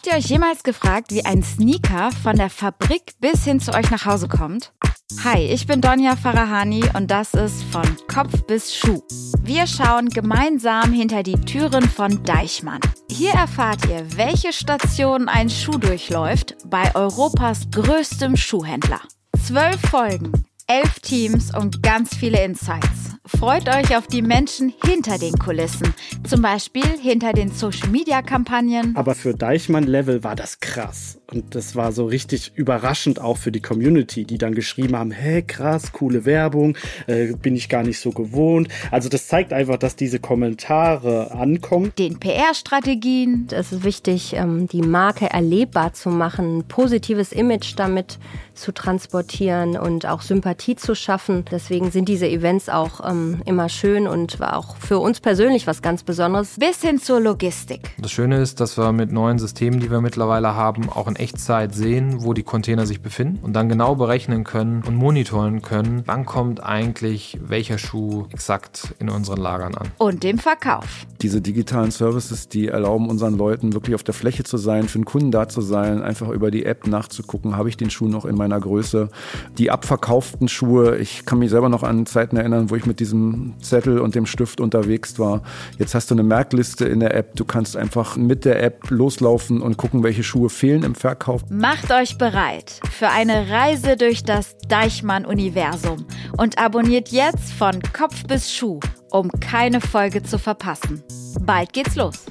Habt ihr euch jemals gefragt, wie ein Sneaker von der Fabrik bis hin zu euch nach Hause kommt? Hi, ich bin Donja Farahani und das ist von Kopf bis Schuh. Wir schauen gemeinsam hinter die Türen von Deichmann. Hier erfahrt ihr, welche Station ein Schuh durchläuft bei Europas größtem Schuhhändler. Zwölf Folgen, elf Teams und ganz viele Insights. Freut euch auf die Menschen hinter den Kulissen, zum Beispiel hinter den Social-Media-Kampagnen. Aber für Deichmann-Level war das krass. Und das war so richtig überraschend auch für die Community, die dann geschrieben haben, hey krass, coole Werbung, äh, bin ich gar nicht so gewohnt. Also das zeigt einfach, dass diese Kommentare ankommen. Den PR-Strategien. Es ist wichtig, ähm, die Marke erlebbar zu machen, ein positives Image damit zu transportieren und auch Sympathie zu schaffen. Deswegen sind diese Events auch ähm, immer schön und war auch für uns persönlich was ganz Besonderes. Bis hin zur Logistik. Das Schöne ist, dass wir mit neuen Systemen, die wir mittlerweile haben, auch in Echtzeit sehen, wo die Container sich befinden und dann genau berechnen können und monitoren können, wann kommt eigentlich welcher Schuh exakt in unseren Lagern an. Und dem Verkauf. Diese digitalen Services, die erlauben unseren Leuten wirklich auf der Fläche zu sein, für den Kunden da zu sein, einfach über die App nachzugucken, habe ich den Schuh noch in meiner Größe. Die abverkauften Schuhe, ich kann mich selber noch an Zeiten erinnern, wo ich mit diesem Zettel und dem Stift unterwegs war. Jetzt hast du eine Merkliste in der App, du kannst einfach mit der App loslaufen und gucken, welche Schuhe fehlen im Verkauf. Macht euch bereit für eine Reise durch das Deichmann-Universum und abonniert jetzt von Kopf bis Schuh, um keine Folge zu verpassen. Bald geht's los.